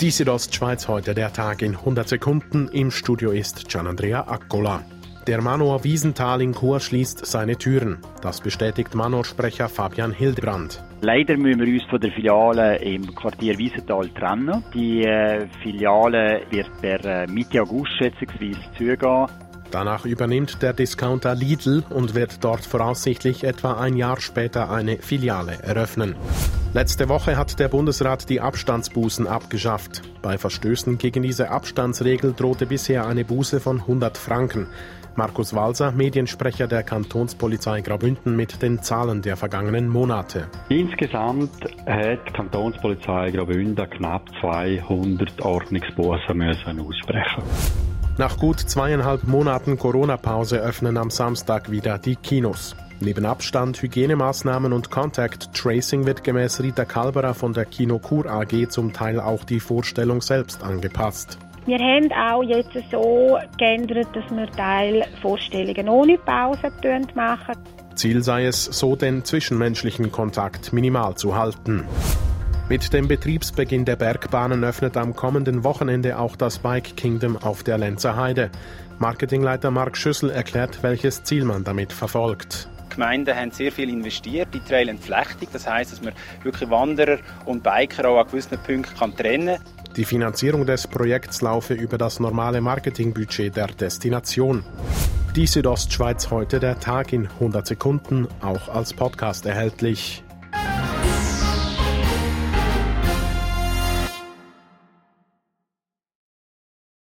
Die Südostschweiz heute der Tag in 100 Sekunden. Im Studio ist Gianandrea Accola. Der Manor Wiesenthal in Chur schließt seine Türen. Das bestätigt Manor-Sprecher Fabian Hildebrand. Leider müssen wir uns von der Filiale im Quartier Wiesenthal trennen. Die äh, Filiale wird per äh, Mitte August schätzungsweise zugehen. Danach übernimmt der Discounter Lidl und wird dort voraussichtlich etwa ein Jahr später eine Filiale eröffnen. Letzte Woche hat der Bundesrat die Abstandsbußen abgeschafft. Bei Verstößen gegen diese Abstandsregel drohte bisher eine Buße von 100 Franken. Markus Walser, Mediensprecher der Kantonspolizei Graubünden mit den Zahlen der vergangenen Monate. Insgesamt hat die Kantonspolizei Graubünden knapp 200 Ordnungsbußen müssen aussprechen. Nach gut zweieinhalb Monaten Corona-Pause öffnen am Samstag wieder die Kinos. Neben Abstand, Hygienemaßnahmen und Contact Tracing wird gemäß Rita Kalberer von der Kino Kur AG zum Teil auch die Vorstellung selbst angepasst. Wir haben auch jetzt so geändert, dass wir Teil Vorstellungen ohne Pause machen. Ziel sei es, so den zwischenmenschlichen Kontakt minimal zu halten. Mit dem Betriebsbeginn der Bergbahnen öffnet am kommenden Wochenende auch das Bike Kingdom auf der Lenzer Heide. Marketingleiter Mark Schüssel erklärt, welches Ziel man damit verfolgt. Die Gemeinden haben sehr viel investiert in Trailentflechtung. Das heißt, dass man wirklich Wanderer und Biker auch an gewissen Punkten kann trennen kann. Die Finanzierung des Projekts laufe über das normale Marketingbudget der Destination. Die Südostschweiz heute der Tag in 100 Sekunden, auch als Podcast erhältlich.